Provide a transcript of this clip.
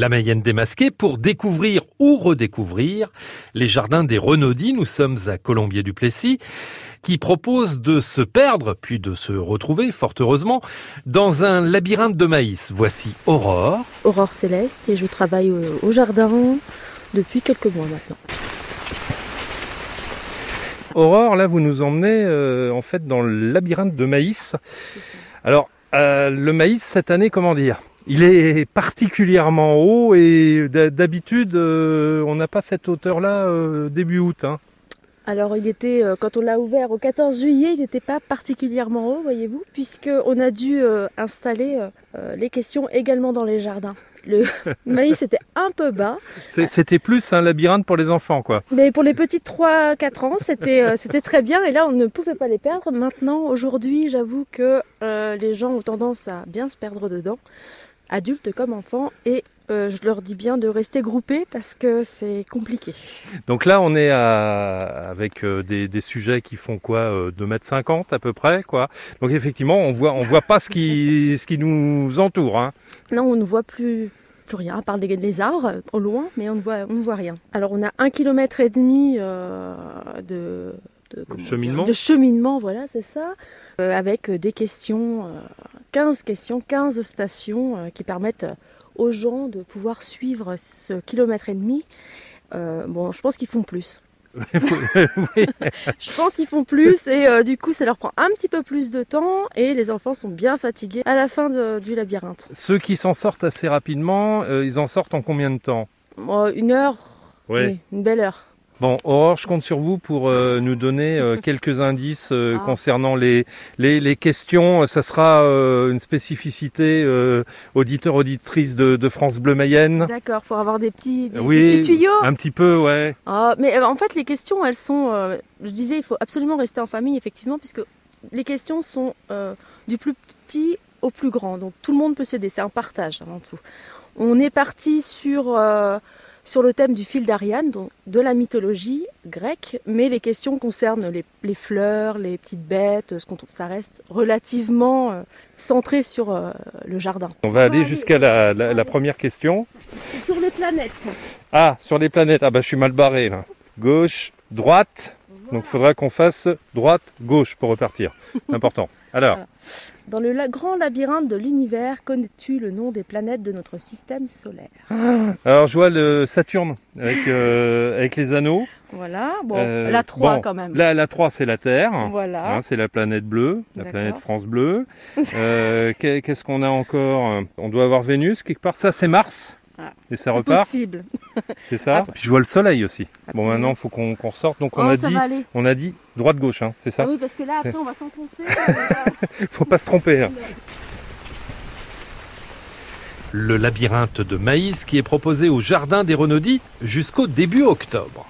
La Mayenne démasquée pour découvrir ou redécouvrir les jardins des Renaudis. Nous sommes à Colombier-du-Plessis qui propose de se perdre, puis de se retrouver, fort heureusement, dans un labyrinthe de maïs. Voici Aurore. Aurore Céleste et je travaille au jardin depuis quelques mois maintenant. Aurore, là, vous nous emmenez euh, en fait dans le labyrinthe de maïs. Alors, euh, le maïs cette année, comment dire? Il est particulièrement haut et d'habitude, euh, on n'a pas cette hauteur-là début août. Hein. Alors il était, euh, quand on l'a ouvert au 14 juillet, il n'était pas particulièrement haut, voyez-vous, puisqu'on a dû euh, installer euh, les questions également dans les jardins. Le maïs était un peu bas. C'était plus un labyrinthe pour les enfants, quoi. Mais pour les petits 3-4 ans, c'était c'était très bien, et là on ne pouvait pas les perdre. Maintenant, aujourd'hui, j'avoue que les gens ont tendance à bien se perdre dedans, adultes comme enfants, et euh, je leur dis bien de rester groupés parce que c'est compliqué. Donc là, on est avec euh, des, sujets qui font quoi 2,50 m à peu près, quoi. Donc effectivement, on voit, on voit pas ce qui, ce qui nous entoure. Hein. Non, on ne voit plus plus rien, à part des, arbres au loin, mais on ne voit, on ne voit rien. Alors on a un kilomètre et demi euh, de, cheminement. de cheminement, voilà, c'est ça, avec des questions, 15 questions, 15 stations qui permettent aux gens de pouvoir suivre ce kilomètre et demi, euh, bon, je pense qu'ils font plus. je pense qu'ils font plus et euh, du coup ça leur prend un petit peu plus de temps et les enfants sont bien fatigués à la fin du labyrinthe. Ceux qui s'en sortent assez rapidement, euh, ils en sortent en combien de temps? Une heure, oui, une belle heure. Bon, Aurore, je compte sur vous pour euh, nous donner euh, quelques indices euh, ah. concernant les, les, questions. Ça sera une spécificité auditeur auditrice de, France Bleu Mayenne. D'accord, pour avoir des petits, des, petits tuyaux. Un petit peu, ouais. Ah, mais en fait, les questions, elles sont. je disais, il faut absolument rester en famille, effectivement, puisque les questions sont du plus petit au plus grand. Donc tout le monde peut s'aider. C'est un partage avant tout. On est parti sur sur le thème du fil d'Ariane, de la mythologie grecque, mais les questions concernent les, fleurs, les petites bêtes, ce qu'on ça reste relativement euh, centré sur euh, le jardin. On va aller jusqu'à la, première question. Sur les planètes. Ah, sur les planètes. Ah bah je suis mal barré là. Gauche, droite. Donc il faudra qu'on fasse droite, gauche pour repartir. Important. Alors. Dans le grand labyrinthe de l'univers, connais-tu le nom des planètes de notre système solaire? Alors je vois le Saturne avec, euh, avec les anneaux. Voilà, bon, euh, la 3 quand même. La, la 3 c'est la Terre. Voilà. Hein, c'est la planète bleue, la planète France bleue. Euh, qu'est-ce qu'on a encore? On doit avoir Vénus quelque part. Ça c'est Mars. Ah, et ça repart. possible. C'est ça. Puis je vois le soleil aussi. Bon, maintenant, il faut qu'on sorte. Donc, on, oh, a dit, on a dit droite-gauche, hein, c'est ça ah Oui, parce que là, après, on va s'enfoncer. faut pas se tromper. Hein. Le labyrinthe de maïs qui est proposé au Jardin des Renaudis jusqu'au début octobre.